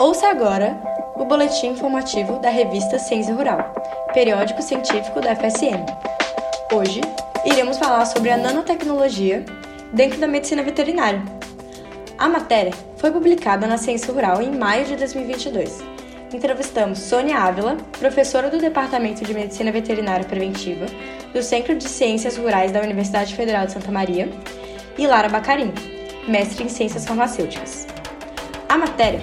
Ouça agora o boletim informativo da revista Ciência Rural, periódico científico da FSM. Hoje, iremos falar sobre a nanotecnologia dentro da medicina veterinária. A matéria foi publicada na Ciência Rural em maio de 2022. Entrevistamos Sônia Ávila, professora do Departamento de Medicina Veterinária Preventiva do Centro de Ciências Rurais da Universidade Federal de Santa Maria, e Lara Bacarim, mestre em Ciências Farmacêuticas. A matéria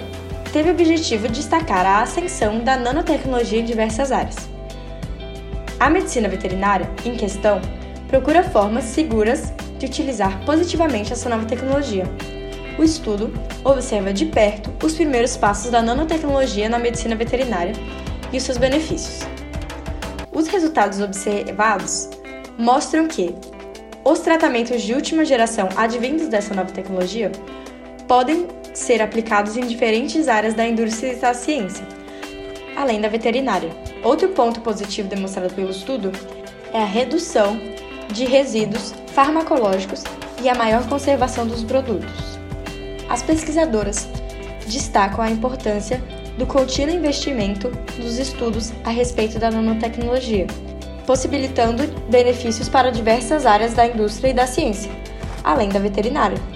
teve o objetivo de destacar a ascensão da nanotecnologia em diversas áreas. A medicina veterinária, em questão, procura formas seguras de utilizar positivamente essa nova tecnologia. O estudo observa de perto os primeiros passos da nanotecnologia na medicina veterinária e os seus benefícios. Os resultados observados mostram que os tratamentos de última geração advindos dessa nova tecnologia podem ser aplicados em diferentes áreas da indústria e da ciência, além da veterinária. Outro ponto positivo demonstrado pelo estudo é a redução de resíduos farmacológicos e a maior conservação dos produtos. As pesquisadoras destacam a importância do contínuo investimento nos estudos a respeito da nanotecnologia, possibilitando benefícios para diversas áreas da indústria e da ciência, além da veterinária.